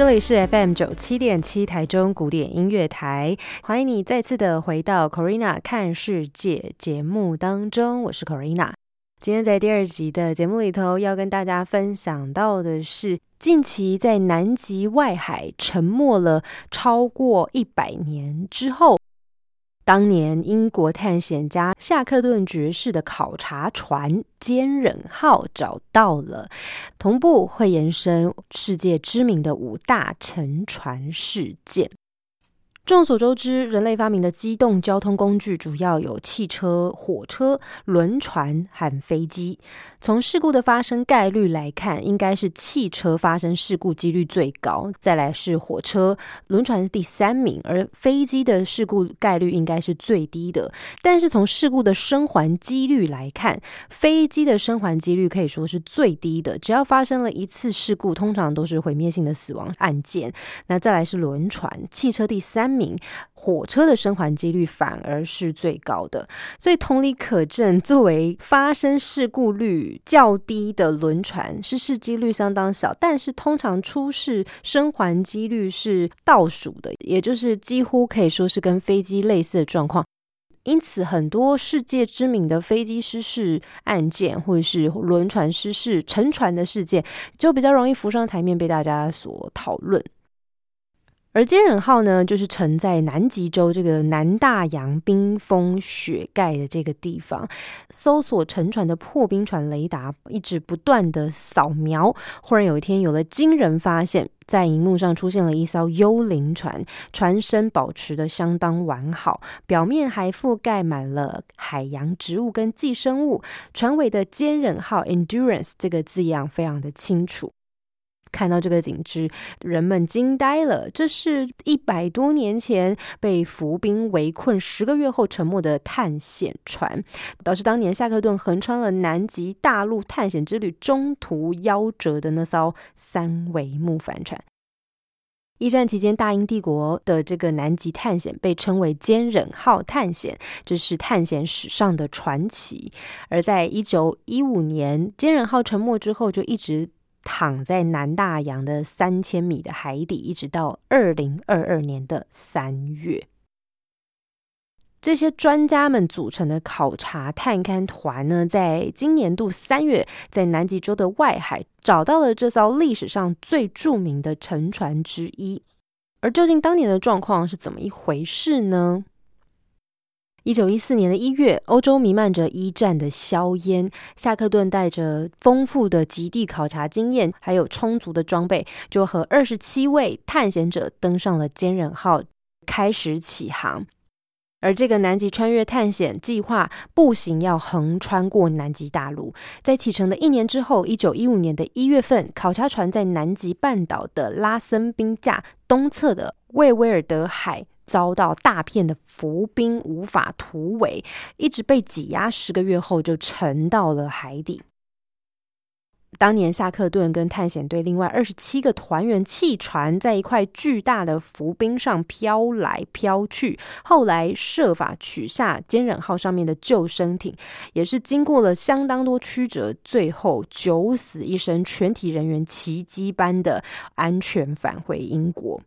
这里是 FM 九七点七台中古典音乐台，欢迎你再次的回到 Corina 看世界节目当中，我是 Corina。今天在第二集的节目里头，要跟大家分享到的是，近期在南极外海沉没了超过一百年之后。当年英国探险家夏克顿爵士的考察船“坚忍号”找到了，同步会延伸世界知名的五大沉船事件。众所周知，人类发明的机动交通工具主要有汽车、火车、轮船和飞机。从事故的发生概率来看，应该是汽车发生事故几率最高，再来是火车、轮船是第三名，而飞机的事故概率应该是最低的。但是从事故的生还几率来看，飞机的生还几率可以说是最低的。只要发生了一次事故，通常都是毁灭性的死亡案件。那再来是轮船、汽车第三。名火车的生还几率反而是最高的，所以同理可证，作为发生事故率较低的轮船，失事几率相当小，但是通常出事生还几率是倒数的，也就是几乎可以说是跟飞机类似的状况。因此，很多世界知名的飞机失事案件，或者是轮船失事沉船的事件，就比较容易浮上台面，被大家所讨论。而坚忍号呢，就是沉在南极洲这个南大洋冰封雪盖的这个地方，搜索沉船的破冰船雷达一直不断的扫描。忽然有一天，有了惊人发现，在荧幕上出现了一艘幽灵船，船身保持的相当完好，表面还覆盖满了海洋植物跟寄生物，船尾的坚忍号 （Endurance） 这个字样非常的清楚。看到这个景致，人们惊呆了。这是一百多年前被浮兵围困十个月后沉没的探险船，导致当年夏克顿横穿了南极大陆探险之旅中途夭折的那艘三桅木帆船。一战期间，大英帝国的这个南极探险被称为“坚忍号”探险，这是探险史上的传奇。而在一九一五年，坚忍号沉没之后，就一直。躺在南大洋的三千米的海底，一直到二零二二年的三月。这些专家们组成的考察探勘团呢，在今年度三月，在南极洲的外海找到了这艘历史上最著名的沉船之一。而究竟当年的状况是怎么一回事呢？一九一四年的一月，欧洲弥漫着一战的硝烟。夏克顿带着丰富的极地考察经验，还有充足的装备，就和二十七位探险者登上了坚忍号，开始起航。而这个南极穿越探险计划，步行要横穿过南极大陆。在启程的一年之后，一九一五年的一月份，考察船在南极半岛的拉森冰架东侧的魏威尔德海。遭到大片的浮冰无法突围，一直被挤压十个月后就沉到了海底。当年夏克顿跟探险队另外二十七个团员弃船，在一块巨大的浮冰上飘来飘去，后来设法取下坚忍号上面的救生艇，也是经过了相当多曲折，最后九死一生，全体人员奇迹般的安全返回英国。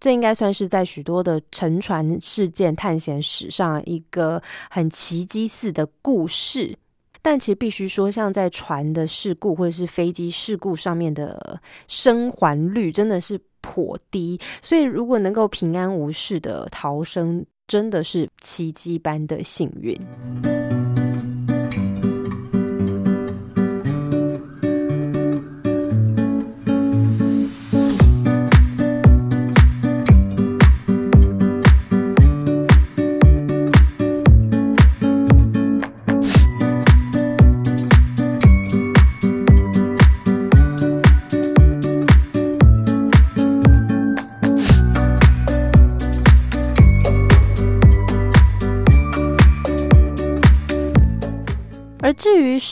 这应该算是在许多的沉船事件探险史上一个很奇迹似的故事，但其实必须说，像在船的事故或者是飞机事故上面的生还率真的是颇低，所以如果能够平安无事的逃生，真的是奇迹般的幸运。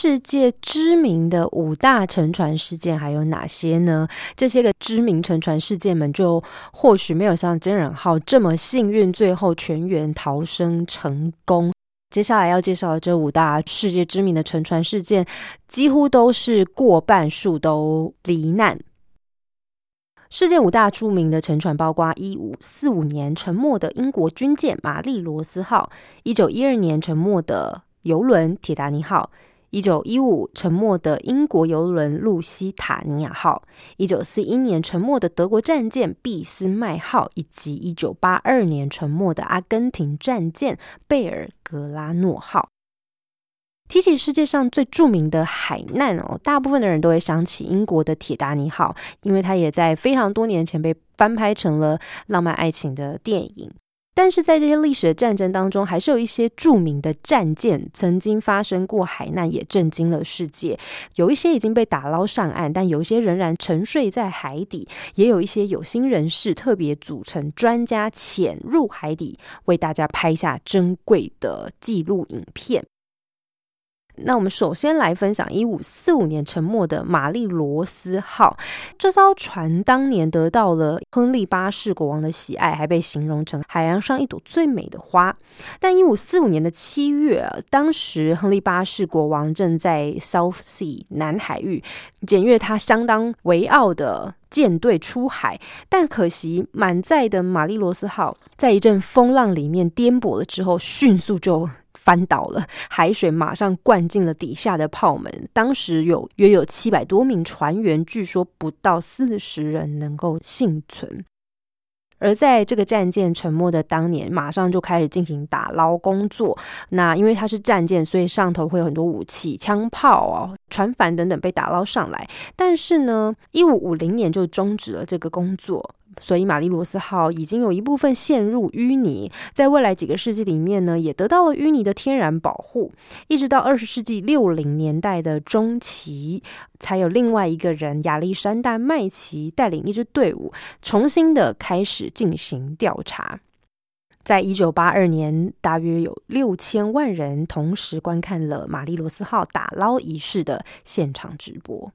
世界知名的五大沉船事件还有哪些呢？这些个知名沉船事件们，就或许没有像真人号这么幸运，最后全员逃生成功。接下来要介绍的这五大世界知名的沉船事件，几乎都是过半数都罹难。世界五大著名的沉船包括：一五四五年沉没的英国军舰玛丽罗斯号，一九一二年沉没的。游轮铁达尼号，一九一五沉没的英国游轮路西塔尼亚号，一九四一年沉没的德国战舰俾斯麦号，以及一九八二年沉没的阿根廷战舰贝尔格拉诺号。提起世界上最著名的海难哦，大部分的人都会想起英国的铁达尼号，因为它也在非常多年前被翻拍成了浪漫爱情的电影。但是在这些历史的战争当中，还是有一些著名的战舰曾经发生过海难，也震惊了世界。有一些已经被打捞上岸，但有一些仍然沉睡在海底。也有一些有心人士特别组成专家潜入海底，为大家拍下珍贵的记录影片。那我们首先来分享一五四五年沉没的玛丽罗斯号。这艘船当年得到了亨利八世国王的喜爱，还被形容成海洋上一朵最美的花。但一五四五年的七月，当时亨利八世国王正在 South Sea 南海域检阅他相当维奥的舰队出海，但可惜满载的玛丽罗斯号在一阵风浪里面颠簸了之后，迅速就。翻倒了，海水马上灌进了底下的炮门。当时有约有七百多名船员，据说不到四十人能够幸存。而在这个战舰沉没的当年，马上就开始进行打捞工作。那因为它是战舰，所以上头会有很多武器、枪炮哦、船帆等等被打捞上来。但是呢，一五五零年就终止了这个工作。所以，玛丽罗斯号已经有一部分陷入淤泥，在未来几个世纪里面呢，也得到了淤泥的天然保护。一直到二十世纪六零年代的中期，才有另外一个人亚历山大麦奇带领一支队伍，重新的开始进行调查。在一九八二年，大约有六千万人同时观看了玛丽罗斯号打捞仪式的现场直播。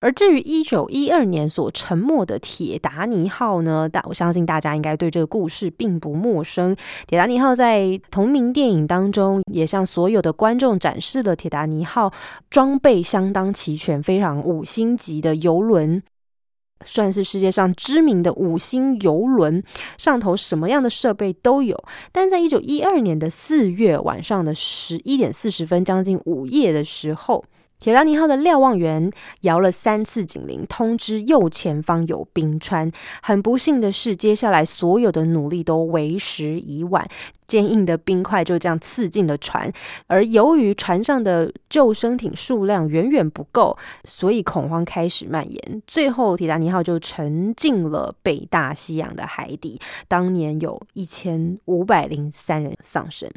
而至于一九一二年所沉没的铁达尼号呢？但我相信大家应该对这个故事并不陌生。铁达尼号在同名电影当中，也向所有的观众展示了铁达尼号装备相当齐全、非常五星级的游轮，算是世界上知名的五星游轮，上头什么样的设备都有。但在一九一二年的四月晚上的十一点四十分，将近午夜的时候。铁达尼号的瞭望员摇了三次警铃，通知右前方有冰川。很不幸的是，接下来所有的努力都为时已晚，坚硬的冰块就这样刺进了船。而由于船上的救生艇数量远远不够，所以恐慌开始蔓延。最后，铁达尼号就沉进了北大西洋的海底。当年有一千五百零三人丧生。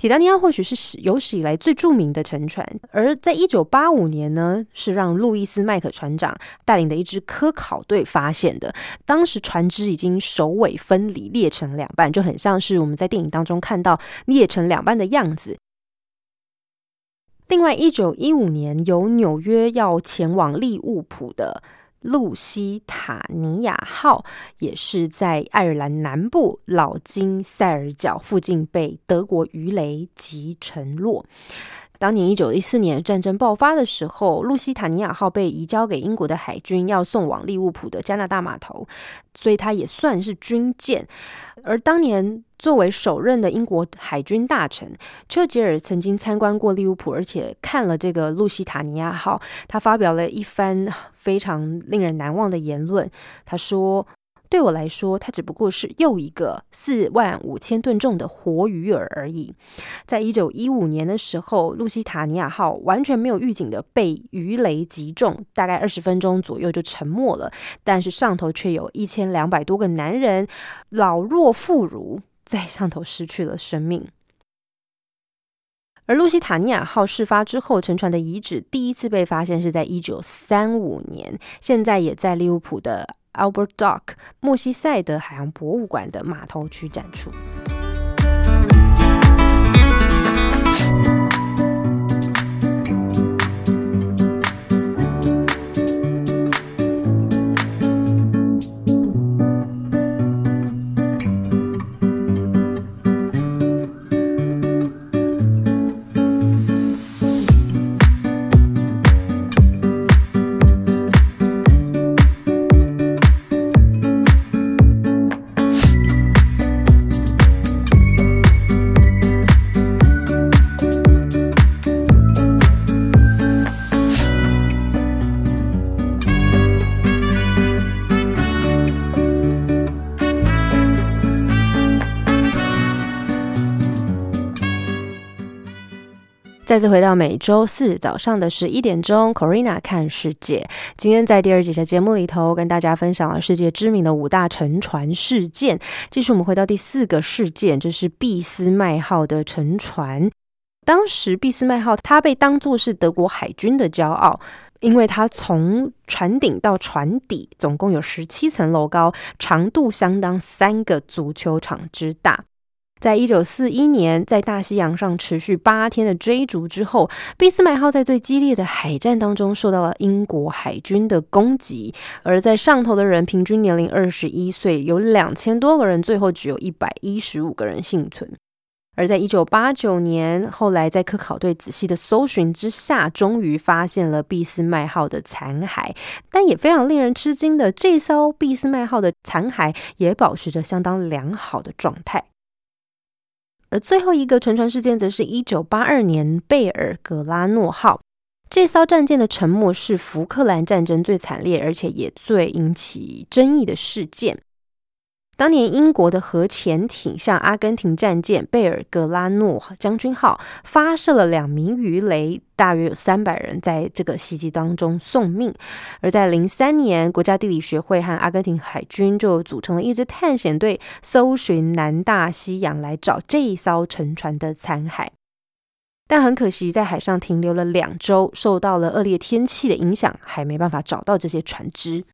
铁达尼号或许是有史以来最著名的沉船，而在一九八五年呢，是让路易斯麦克船长带领的一支科考队发现的。当时船只已经首尾分离，裂成两半，就很像是我们在电影当中看到裂成两半的样子。另外，一九一五年由纽约要前往利物浦的。露西塔尼亚号也是在爱尔兰南部老金塞尔角附近被德国鱼雷击沉落。当年一九一四年战争爆发的时候，路西塔尼亚号被移交给英国的海军，要送往利物浦的加拿大码头，所以它也算是军舰。而当年作为首任的英国海军大臣丘吉尔曾经参观过利物浦，而且看了这个路西塔尼亚号，他发表了一番非常令人难忘的言论。他说。对我来说，它只不过是又一个四万五千吨重的活鱼饵而已。在一九一五年的时候，路西塔尼亚号完全没有预警的被鱼雷击中，大概二十分钟左右就沉没了。但是上头却有一千两百多个男人，老弱妇孺，在上头失去了生命。而路西塔尼亚号事发之后，沉船的遗址第一次被发现是在一九三五年，现在也在利物浦的。Albert Dock 墨西塞德海洋博物馆的码头区展出。再次回到每周四早上的十一点钟，Corina 看世界。今天在第二集的节目里头，跟大家分享了世界知名的五大沉船事件。继续，我们回到第四个事件，就是俾斯麦号的沉船。当时，俾斯麦号它被当作是德国海军的骄傲，因为它从船顶到船底总共有十七层楼高，长度相当三个足球场之大。在一九四一年，在大西洋上持续八天的追逐之后，俾斯麦号在最激烈的海战当中受到了英国海军的攻击。而在上头的人平均年龄二十一岁，有两千多个人，最后只有一百一十五个人幸存。而在一九八九年，后来在科考队仔细的搜寻之下，终于发现了俾斯麦号的残骸。但也非常令人吃惊的，这艘俾斯麦号的残骸也保持着相当良好的状态。而最后一个沉船事件，则是一九八二年贝尔格拉诺号这艘战舰的沉没，是福克兰战争最惨烈，而且也最引起争议的事件。当年英国的核潜艇向阿根廷战舰贝尔格拉诺将军号发射了两名鱼雷，大约有三百人在这个袭击当中送命。而在零三年，国家地理学会和阿根廷海军就组成了一支探险队，搜寻南大西洋来找这一艘沉船的残骸。但很可惜，在海上停留了两周，受到了恶劣天气的影响，还没办法找到这些船只。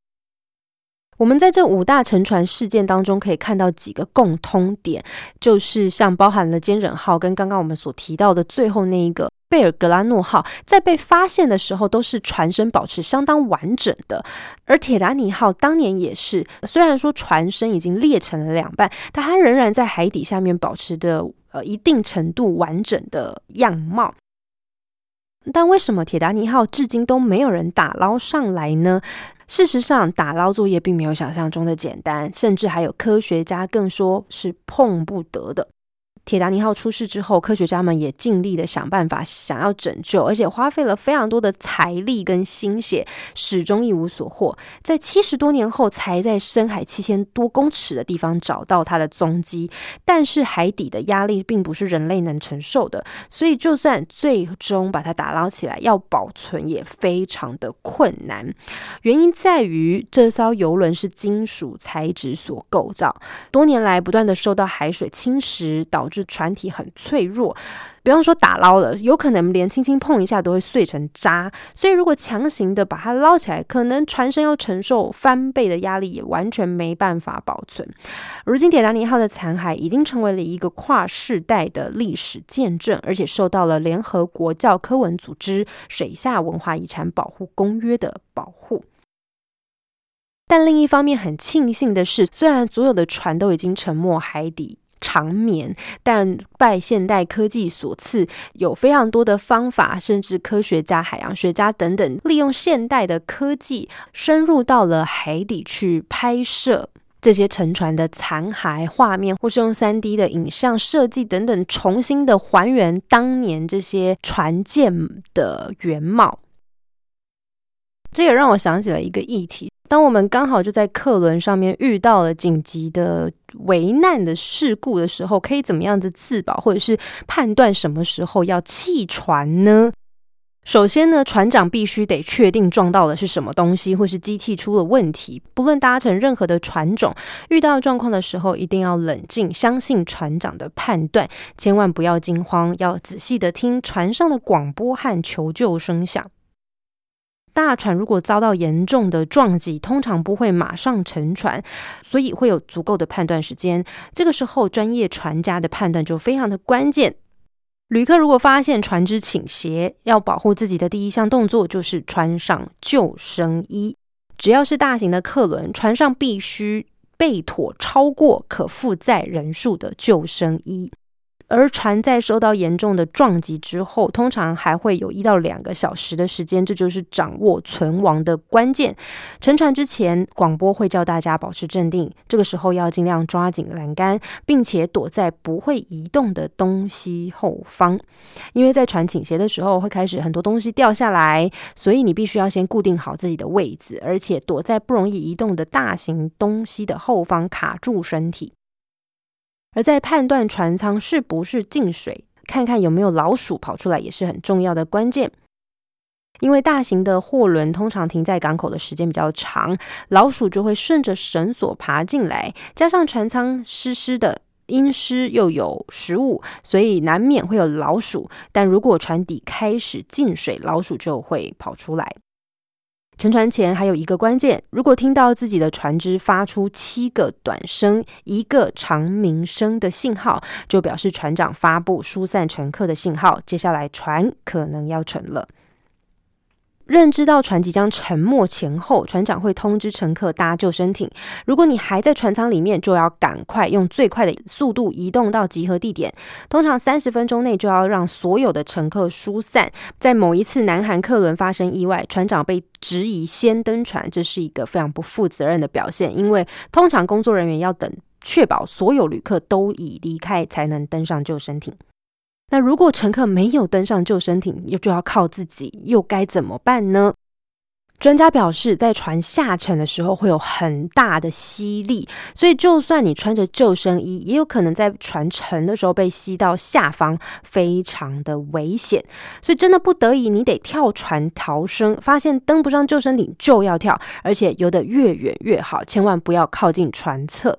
我们在这五大沉船事件当中可以看到几个共通点，就是像包含了坚忍号跟刚刚我们所提到的最后那一个贝尔格拉诺号，在被发现的时候都是船身保持相当完整的，而铁达尼号当年也是，虽然说船身已经裂成了两半，但它仍然在海底下面保持着呃一定程度完整的样貌。但为什么铁达尼号至今都没有人打捞上来呢？事实上，打捞作业并没有想象中的简单，甚至还有科学家更说是碰不得的。铁达尼号出事之后，科学家们也尽力的想办法想要拯救，而且花费了非常多的财力跟心血，始终一无所获。在七十多年后，才在深海七千多公尺的地方找到它的踪迹。但是海底的压力并不是人类能承受的，所以就算最终把它打捞起来，要保存也非常的困难。原因在于这艘游轮是金属材质所构造，多年来不断的受到海水侵蚀，导致。是船体很脆弱，比方说打捞了，有可能连轻轻碰一下都会碎成渣。所以如果强行的把它捞起来，可能船身要承受翻倍的压力，也完全没办法保存。如今铁达尼号的残骸已经成为了一个跨世代的历史见证，而且受到了联合国教科文组织水下文化遗产保护公约的保护。但另一方面，很庆幸的是，虽然所有的船都已经沉没海底。长眠，但拜现代科技所赐，有非常多的方法，甚至科学家、海洋学家等等，利用现代的科技，深入到了海底去拍摄这些沉船的残骸画面，或是用三 D 的影像设计等等，重新的还原当年这些船舰的原貌。这也让我想起了一个议题。当我们刚好就在客轮上面遇到了紧急的危难的事故的时候，可以怎么样的自保，或者是判断什么时候要弃船呢？首先呢，船长必须得确定撞到的是什么东西，或是机器出了问题。不论搭乘任何的船种，遇到状况的时候，一定要冷静，相信船长的判断，千万不要惊慌，要仔细的听船上的广播和求救声响。大船如果遭到严重的撞击，通常不会马上沉船，所以会有足够的判断时间。这个时候，专业船家的判断就非常的关键。旅客如果发现船只倾斜，要保护自己的第一项动作就是穿上救生衣。只要是大型的客轮，船上必须备妥超过可负载人数的救生衣。而船在受到严重的撞击之后，通常还会有一到两个小时的时间，这就是掌握存亡的关键。沉船之前，广播会叫大家保持镇定，这个时候要尽量抓紧栏杆，并且躲在不会移动的东西后方，因为在船倾斜的时候会开始很多东西掉下来，所以你必须要先固定好自己的位置，而且躲在不容易移动的大型东西的后方卡住身体。而在判断船舱是不是进水，看看有没有老鼠跑出来，也是很重要的关键。因为大型的货轮通常停在港口的时间比较长，老鼠就会顺着绳索爬进来，加上船舱湿湿的。阴湿又有食物，所以难免会有老鼠。但如果船底开始进水，老鼠就会跑出来。沉船前还有一个关键，如果听到自己的船只发出七个短声、一个长鸣声的信号，就表示船长发布疏散乘客的信号，接下来船可能要沉了。认知到船即将沉没前后，船长会通知乘客搭救生艇。如果你还在船舱里面，就要赶快用最快的速度移动到集合地点。通常三十分钟内就要让所有的乘客疏散。在某一次南韩客轮发生意外，船长被质疑先登船，这是一个非常不负责任的表现。因为通常工作人员要等确保所有旅客都已离开，才能登上救生艇。那如果乘客没有登上救生艇，又就要靠自己，又该怎么办呢？专家表示，在船下沉的时候会有很大的吸力，所以就算你穿着救生衣，也有可能在船沉的时候被吸到下方，非常的危险。所以真的不得已，你得跳船逃生。发现登不上救生艇就要跳，而且游得越远越好，千万不要靠近船侧。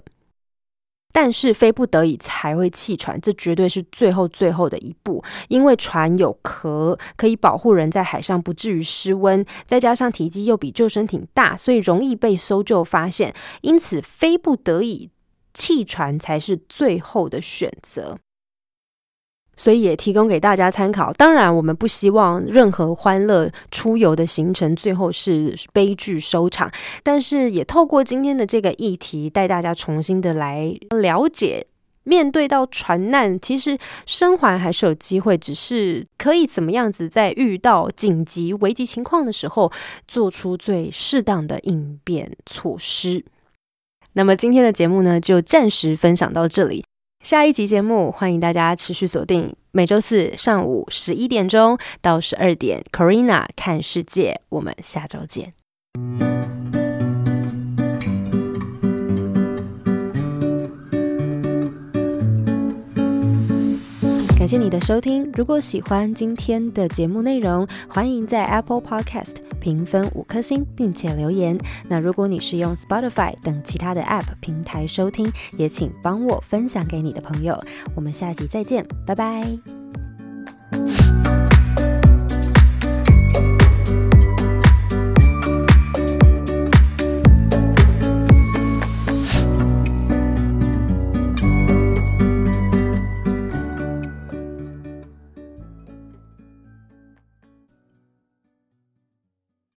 但是非不得已才会弃船，这绝对是最后最后的一步。因为船有壳，可以保护人在海上不至于失温，再加上体积又比救生艇大，所以容易被搜救发现。因此，非不得已弃船才是最后的选择。所以也提供给大家参考。当然，我们不希望任何欢乐出游的行程最后是悲剧收场。但是，也透过今天的这个议题，带大家重新的来了解，面对到船难，其实生还还是有机会，只是可以怎么样子在遇到紧急危急情况的时候，做出最适当的应变措施。那么今天的节目呢，就暂时分享到这里。下一集节目，欢迎大家持续锁定每周四上午十一点钟到十二点，Corina 看世界。我们下周见。感谢你的收听。如果喜欢今天的节目内容，欢迎在 Apple Podcast 评分五颗星，并且留言。那如果你是用 Spotify 等其他的 App 平台收听，也请帮我分享给你的朋友。我们下集再见，拜拜。